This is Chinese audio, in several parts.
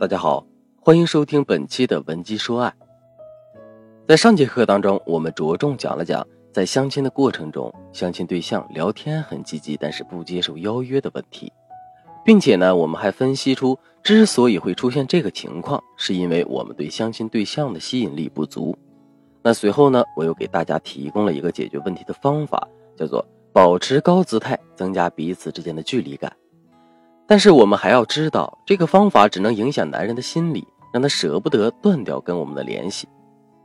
大家好，欢迎收听本期的文姬说爱。在上节课当中，我们着重讲了讲在相亲的过程中，相亲对象聊天很积极，但是不接受邀约的问题，并且呢，我们还分析出之所以会出现这个情况，是因为我们对相亲对象的吸引力不足。那随后呢，我又给大家提供了一个解决问题的方法，叫做保持高姿态，增加彼此之间的距离感。但是我们还要知道，这个方法只能影响男人的心理，让他舍不得断掉跟我们的联系。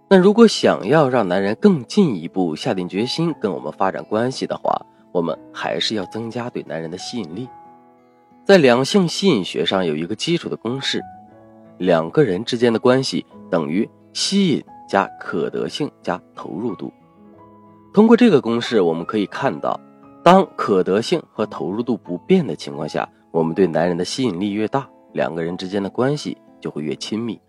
那如果想要让男人更进一步下定决心跟我们发展关系的话，我们还是要增加对男人的吸引力。在两性吸引学上有一个基础的公式：两个人之间的关系等于吸引加可得性加投入度。通过这个公式，我们可以看到，当可得性和投入度不变的情况下，我们对男人的吸引力越大，两个人之间的关系就会越亲密。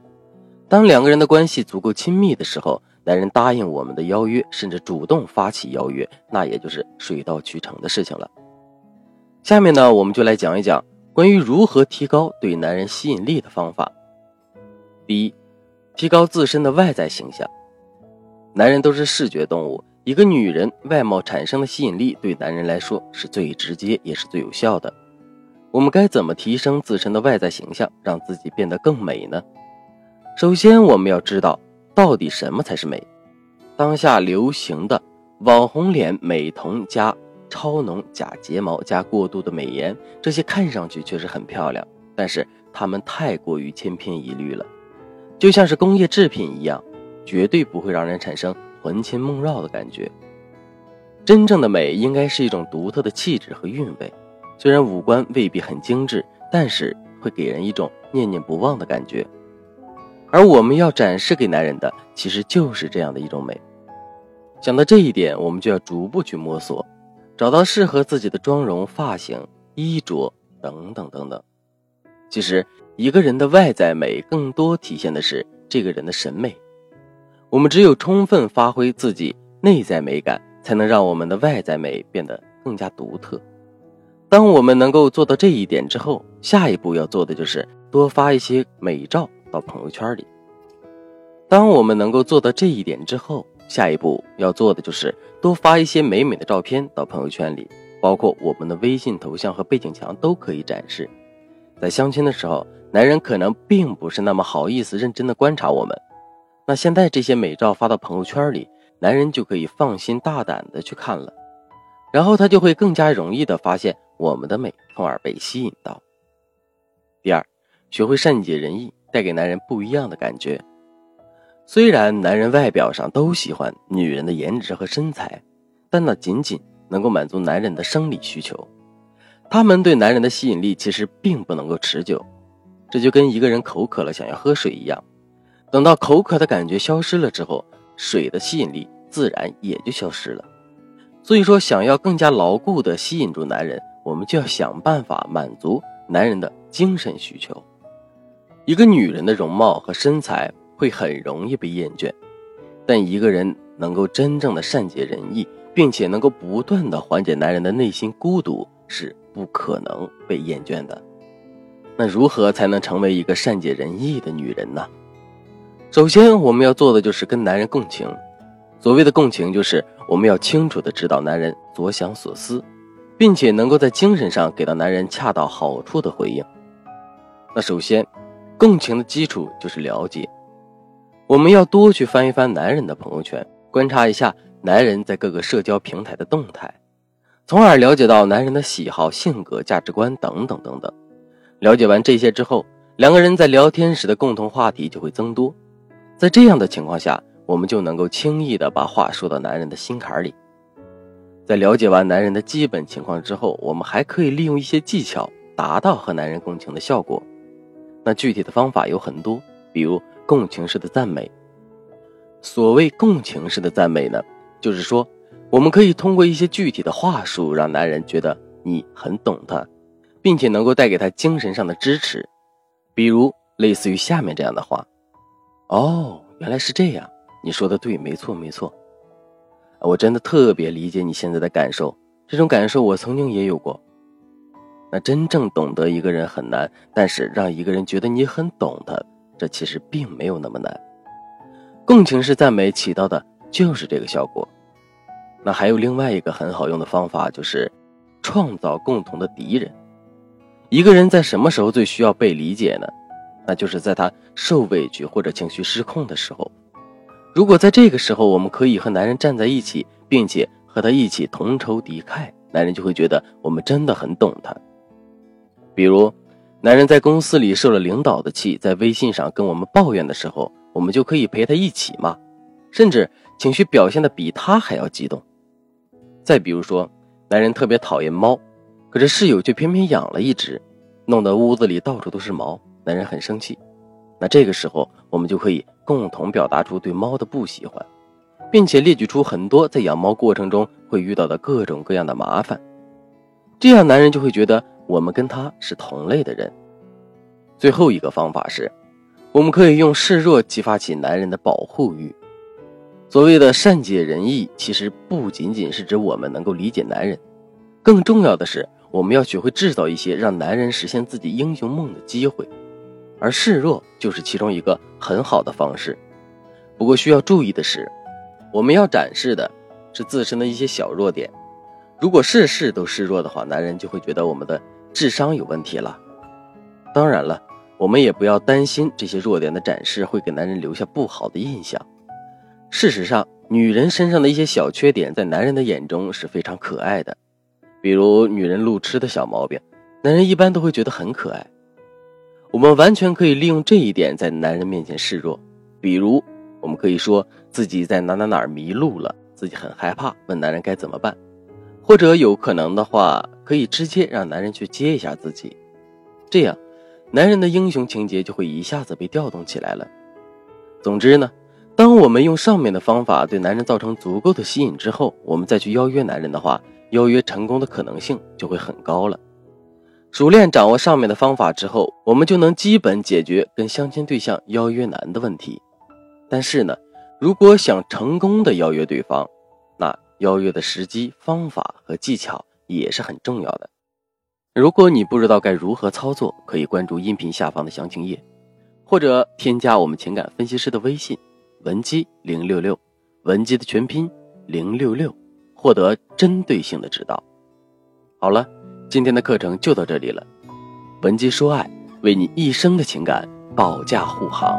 当两个人的关系足够亲密的时候，男人答应我们的邀约，甚至主动发起邀约，那也就是水到渠成的事情了。下面呢，我们就来讲一讲关于如何提高对男人吸引力的方法。第一，提高自身的外在形象。男人都是视觉动物，一个女人外貌产生的吸引力，对男人来说是最直接也是最有效的。我们该怎么提升自身的外在形象，让自己变得更美呢？首先，我们要知道到底什么才是美。当下流行的网红脸、美瞳加超浓假睫毛加过度的美颜，这些看上去确实很漂亮，但是它们太过于千篇一律了，就像是工业制品一样，绝对不会让人产生魂牵梦绕的感觉。真正的美应该是一种独特的气质和韵味。虽然五官未必很精致，但是会给人一种念念不忘的感觉。而我们要展示给男人的，其实就是这样的一种美。想到这一点，我们就要逐步去摸索，找到适合自己的妆容、发型、衣着等等等等。其实，一个人的外在美，更多体现的是这个人的审美。我们只有充分发挥自己内在美感，才能让我们的外在美变得更加独特。当我们能够做到这一点之后，下一步要做的就是多发一些美照到朋友圈里。当我们能够做到这一点之后，下一步要做的就是多发一些美美的照片到朋友圈里，包括我们的微信头像和背景墙都可以展示。在相亲的时候，男人可能并不是那么好意思认真的观察我们，那现在这些美照发到朋友圈里，男人就可以放心大胆的去看了，然后他就会更加容易的发现。我们的美，从而被吸引到。第二，学会善解人意，带给男人不一样的感觉。虽然男人外表上都喜欢女人的颜值和身材，但那仅仅能够满足男人的生理需求。他们对男人的吸引力其实并不能够持久。这就跟一个人口渴了想要喝水一样，等到口渴的感觉消失了之后，水的吸引力自然也就消失了。所以说，想要更加牢固的吸引住男人。我们就要想办法满足男人的精神需求。一个女人的容貌和身材会很容易被厌倦，但一个人能够真正的善解人意，并且能够不断的缓解男人的内心孤独，是不可能被厌倦的。那如何才能成为一个善解人意的女人呢？首先，我们要做的就是跟男人共情。所谓的共情，就是我们要清楚的知道男人所想所思。并且能够在精神上给到男人恰到好处的回应。那首先，共情的基础就是了解。我们要多去翻一翻男人的朋友圈，观察一下男人在各个社交平台的动态，从而了解到男人的喜好、性格、价值观等等等等。了解完这些之后，两个人在聊天时的共同话题就会增多。在这样的情况下，我们就能够轻易的把话说到男人的心坎里。在了解完男人的基本情况之后，我们还可以利用一些技巧，达到和男人共情的效果。那具体的方法有很多，比如共情式的赞美。所谓共情式的赞美呢，就是说，我们可以通过一些具体的话术，让男人觉得你很懂他，并且能够带给他精神上的支持。比如类似于下面这样的话：“哦，原来是这样，你说的对，没错，没错。”我真的特别理解你现在的感受，这种感受我曾经也有过。那真正懂得一个人很难，但是让一个人觉得你很懂他，这其实并没有那么难。共情式赞美起到的就是这个效果。那还有另外一个很好用的方法，就是创造共同的敌人。一个人在什么时候最需要被理解呢？那就是在他受委屈或者情绪失控的时候。如果在这个时候，我们可以和男人站在一起，并且和他一起同仇敌忾，男人就会觉得我们真的很懂他。比如，男人在公司里受了领导的气，在微信上跟我们抱怨的时候，我们就可以陪他一起骂，甚至情绪表现的比他还要激动。再比如说，男人特别讨厌猫，可是室友却偏偏养了一只，弄得屋子里到处都是毛，男人很生气。那这个时候，我们就可以共同表达出对猫的不喜欢，并且列举出很多在养猫过程中会遇到的各种各样的麻烦，这样男人就会觉得我们跟他是同类的人。最后一个方法是，我们可以用示弱激发起男人的保护欲。所谓的善解人意，其实不仅仅是指我们能够理解男人，更重要的是，我们要学会制造一些让男人实现自己英雄梦的机会，而示弱就是其中一个很好的方式。不过需要注意的是，我们要展示的是自身的一些小弱点。如果事事都示弱的话，男人就会觉得我们的智商有问题了。当然了，我们也不要担心这些弱点的展示会给男人留下不好的印象。事实上，女人身上的一些小缺点，在男人的眼中是非常可爱的。比如，女人路痴的小毛病，男人一般都会觉得很可爱。我们完全可以利用这一点，在男人面前示弱。比如，我们可以说自己在哪哪哪迷路了，自己很害怕，问男人该怎么办。或者，有可能的话，可以直接让男人去接一下自己。这样，男人的英雄情节就会一下子被调动起来了。总之呢。当我们用上面的方法对男人造成足够的吸引之后，我们再去邀约男人的话，邀约成功的可能性就会很高了。熟练掌握上面的方法之后，我们就能基本解决跟相亲对象邀约难的问题。但是呢，如果想成功的邀约对方，那邀约的时机、方法和技巧也是很重要的。如果你不知道该如何操作，可以关注音频下方的详情页，或者添加我们情感分析师的微信。文姬零六六，文姬的全拼零六六，获得针对性的指导。好了，今天的课程就到这里了。文姬说爱，为你一生的情感保驾护航。